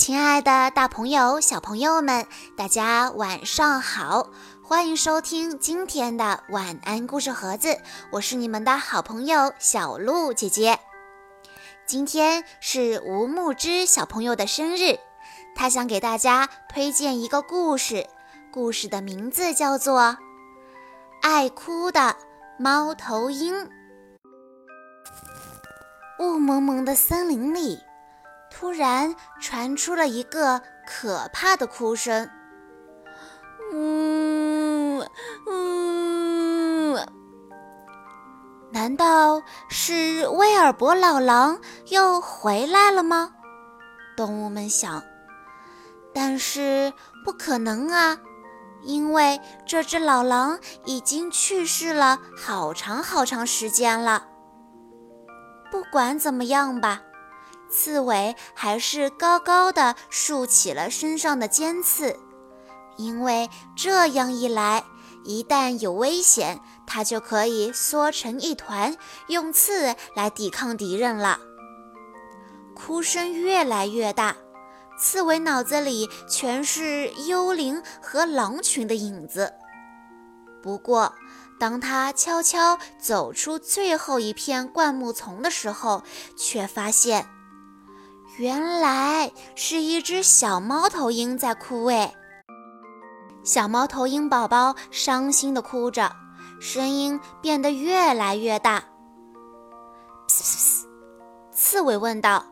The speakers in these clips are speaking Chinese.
亲爱的，大朋友、小朋友们，大家晚上好！欢迎收听今天的晚安故事盒子，我是你们的好朋友小鹿姐姐。今天是吴木之小朋友的生日，他想给大家推荐一个故事，故事的名字叫做《爱哭的猫头鹰》。雾蒙蒙的森林里。突然传出了一个可怕的哭声，呜呜！难道是威尔伯老狼又回来了吗？动物们想。但是不可能啊，因为这只老狼已经去世了好长好长时间了。不管怎么样吧。刺猬还是高高的竖起了身上的尖刺，因为这样一来，一旦有危险，它就可以缩成一团，用刺来抵抗敌人了。哭声越来越大，刺猬脑子里全是幽灵和狼群的影子。不过，当他悄悄走出最后一片灌木丛的时候，却发现。原来是一只小猫头鹰在哭喂。小猫头鹰宝宝伤心地哭着，声音变得越来越大。刺猬问道：“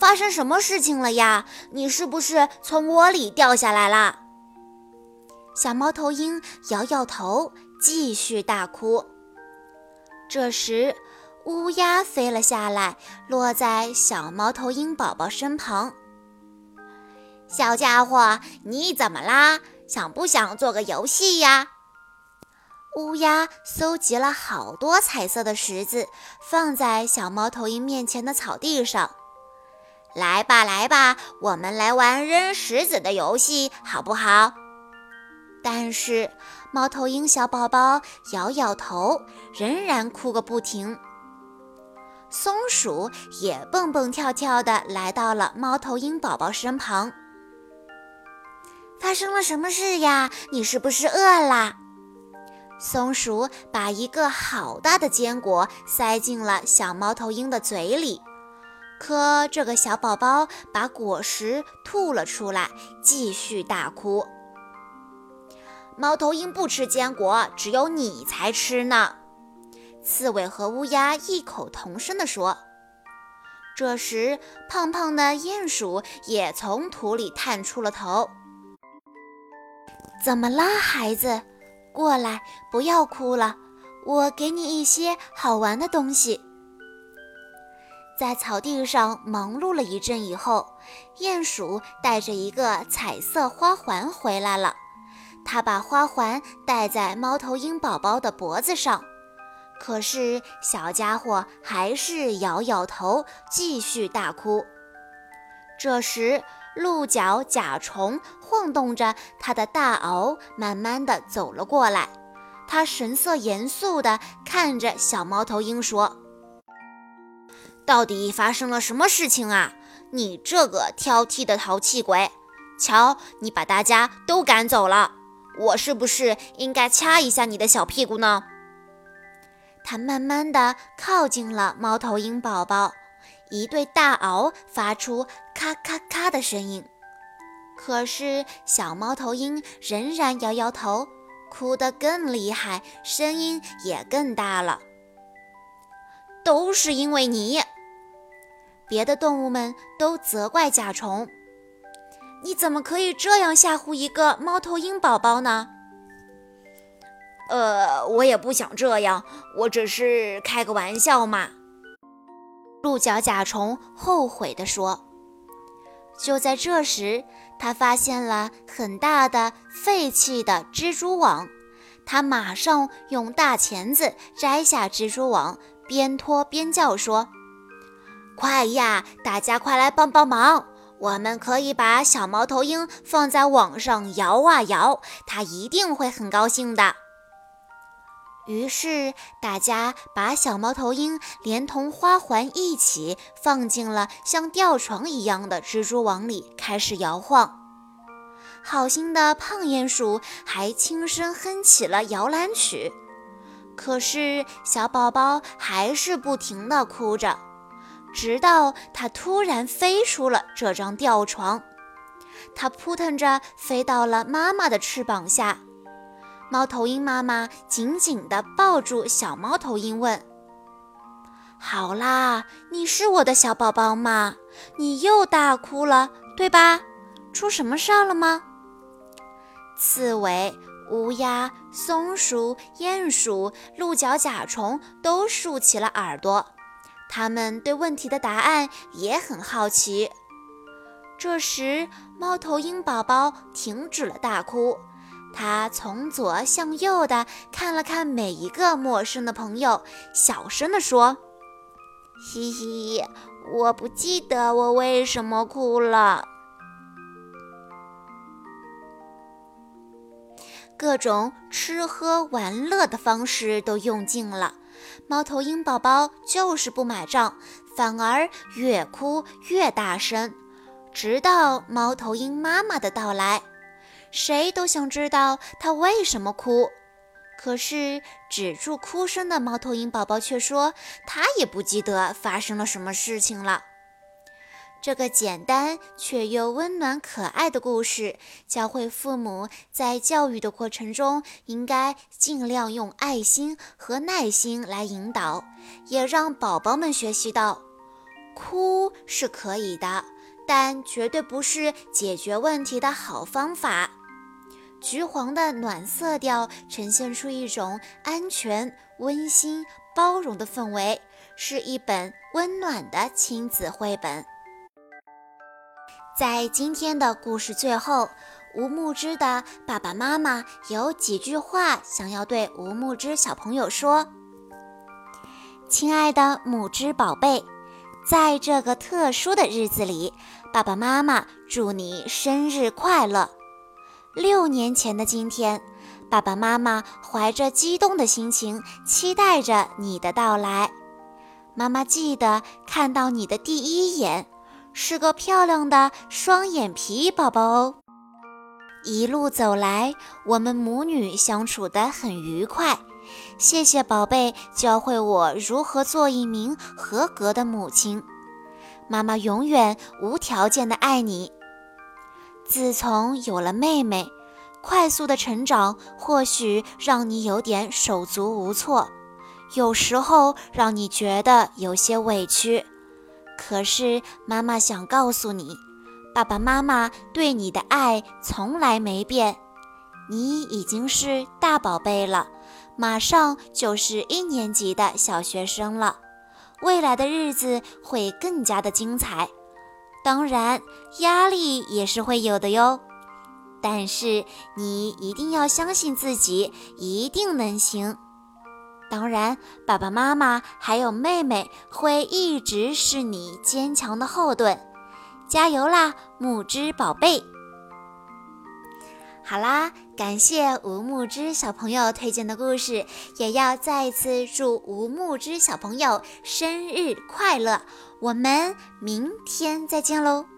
发生什么事情了呀？你是不是从窝里掉下来了？”小猫头鹰摇摇头，继续大哭。这时。乌鸦飞了下来，落在小猫头鹰宝宝身旁。小家伙，你怎么啦？想不想做个游戏呀？乌鸦搜集了好多彩色的石子，放在小猫头鹰面前的草地上。来吧，来吧，我们来玩扔石子的游戏，好不好？但是猫头鹰小宝宝摇摇头，仍然哭个不停。松鼠也蹦蹦跳跳地来到了猫头鹰宝宝身旁。发生了什么事呀？你是不是饿啦？松鼠把一个好大的坚果塞进了小猫头鹰的嘴里，可这个小宝宝把果实吐了出来，继续大哭。猫头鹰不吃坚果，只有你才吃呢。刺猬和乌鸦异口同声地说：“这时，胖胖的鼹鼠也从土里探出了头。怎么啦，孩子？过来，不要哭了，我给你一些好玩的东西。”在草地上忙碌了一阵以后，鼹鼠带着一个彩色花环回来了。他把花环戴在猫头鹰宝宝的脖子上。可是小家伙还是摇摇头，继续大哭。这时，鹿角甲虫晃动着它的大螯，慢慢地走了过来。他神色严肃地看着小猫头鹰说：“到底发生了什么事情啊？你这个挑剔的淘气鬼！瞧，你把大家都赶走了，我是不是应该掐一下你的小屁股呢？”它慢慢地靠近了猫头鹰宝宝，一对大螯发出咔咔咔的声音。可是小猫头鹰仍然摇摇头，哭得更厉害，声音也更大了。都是因为你！别的动物们都责怪甲虫：“你怎么可以这样吓唬一个猫头鹰宝宝呢？”呃，我也不想这样，我只是开个玩笑嘛。鹿角甲虫后悔地说。就在这时，他发现了很大的废弃的蜘蛛网，他马上用大钳子摘下蜘蛛网，边拖边叫说：“快呀，大家快来帮帮忙！我们可以把小猫头鹰放在网上摇啊摇，它一定会很高兴的。”于是大家把小猫头鹰连同花环一起放进了像吊床一样的蜘蛛网里，开始摇晃。好心的胖鼹鼠还轻声哼起了摇篮曲。可是小宝宝还是不停地哭着，直到它突然飞出了这张吊床，它扑腾着飞到了妈妈的翅膀下。猫头鹰妈妈紧紧地抱住小猫头鹰，问：“好啦，你是我的小宝宝吗？你又大哭了，对吧？出什么事儿了吗？”刺猬、乌鸦、松鼠、鼹鼠、鹿角甲虫都竖起了耳朵，他们对问题的答案也很好奇。这时，猫头鹰宝宝停止了大哭。他从左向右的看了看每一个陌生的朋友，小声地说：“嘻嘻，我不记得我为什么哭了。”各种吃喝玩乐的方式都用尽了，猫头鹰宝宝就是不买账，反而越哭越大声，直到猫头鹰妈妈的到来。谁都想知道他为什么哭，可是止住哭声的猫头鹰宝宝却说他也不记得发生了什么事情了。这个简单却又温暖可爱的故事，教会父母在教育的过程中应该尽量用爱心和耐心来引导，也让宝宝们学习到，哭是可以的，但绝对不是解决问题的好方法。橘黄的暖色调呈现出一种安全、温馨、包容的氛围，是一本温暖的亲子绘本。在今天的故事最后，吴木之的爸爸妈妈有几句话想要对吴木之小朋友说：“亲爱的木之宝贝，在这个特殊的日子里，爸爸妈妈祝你生日快乐。”六年前的今天，爸爸妈妈怀着激动的心情，期待着你的到来。妈妈记得看到你的第一眼，是个漂亮的双眼皮宝宝哦。一路走来，我们母女相处得很愉快。谢谢宝贝，教会我如何做一名合格的母亲。妈妈永远无条件的爱你。自从有了妹妹，快速的成长或许让你有点手足无措，有时候让你觉得有些委屈。可是妈妈想告诉你，爸爸妈妈对你的爱从来没变。你已经是大宝贝了，马上就是一年级的小学生了，未来的日子会更加的精彩。当然，压力也是会有的哟。但是你一定要相信自己，一定能行。当然，爸爸妈妈还有妹妹会一直是你坚强的后盾。加油啦，木之宝贝！好啦，感谢吴木之小朋友推荐的故事，也要再次祝吴木之小朋友生日快乐！我们明天再见喽。